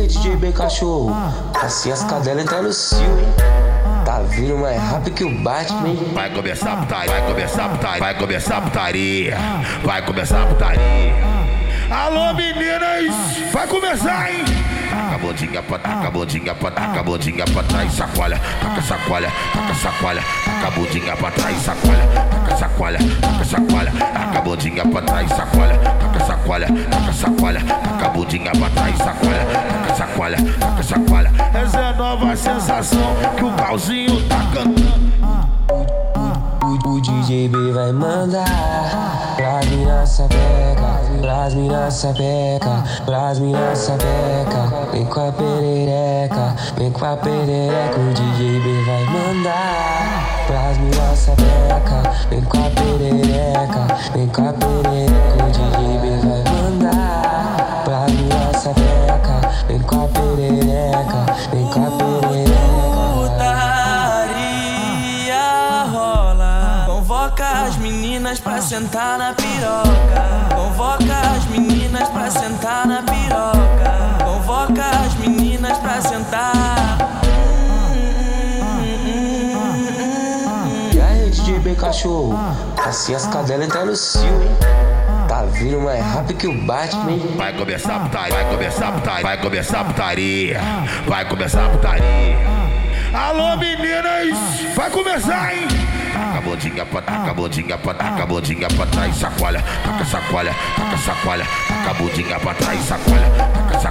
aí, DJ B cachorro? Assim as cadelas entram no cio, hein? Tá vindo mais rápido que o Batman? Vai começar a putaria, vai começar a putaria, vai começar a putaria, vai começar a putaria. Alô meninas, vai começar, hein? Taca a bundinha pra taca a bundinha pra taca a bundinha pra trás, sacoalha, taca sacoalha, taca sacoalha, taca a bundinha pra trás, sacoalha, taca sacoalha, taca sacoalha, taca a bundinha pra trás, sacoalha, taca sacoalha, taca sacoalha, taca a bundinha pra trás, sacoalha, taca sacoalha, taca sacoalha. Essa é a nova sensação que o pauzinho tá cantando. O, o DJ B vai mandar Pras mina sapeca, pras mina sapeca Pras mina sapeca Vem com a perereca, vem com a perereca O DJ B vai mandar Pras mina sapeca Vem com a perereca, vem com a perereca Vem com a perereca, vem com a perereca Putaria rola. Convoca as meninas pra sentar na piroca. Convoca as meninas pra sentar na piroca. Convoca as meninas pra sentar. E aí, DJ B cachorro? Assim as cadelas entram no cio, hein? Tá vindo mais rápido que o Batman? Vai começar a putaria, vai começar a putaria, vai começar a putaria, vai começar a putaria. Alô meninas, vai começar, hein? Taca a bundinha pra taca a bundinha pra taca a pra trás, sacoalha, taca sacoalha, taca sacoalha, taca a bundinha pra trás, sacoalha, taca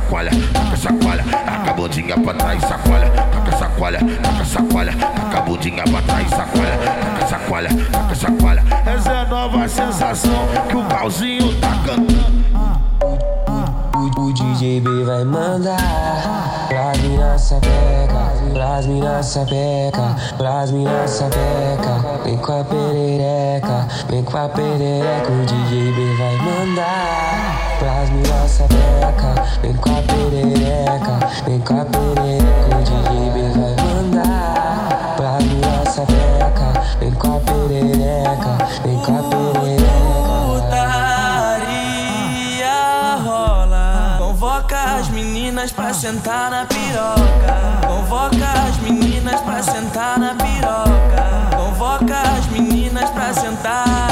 sacoalha, taca sacoalha, taca a bundinha pra trás, sacoalha, taca sacoalha, taca sacoalha, taca a bundinha pra trás, sacoalha, taca sacoalha, taca sacoalha. Essa é a nova sensação que o pauzinho tá cantando. O, o DJ B vai mandar Pras mina sapeca, pras mina sapeca Pras mina sapeca Vem com a perereca, vem com a perereca O DJ B vai Vem com a perereca, vem com a perereca O DJ vai mandar Pras mina sapeca Vem com a perereca, vem com a perereca Putaria rola. Convoca as meninas pra sentar na piroca. Convoca as meninas pra sentar na piroca. Convoca as meninas pra sentar.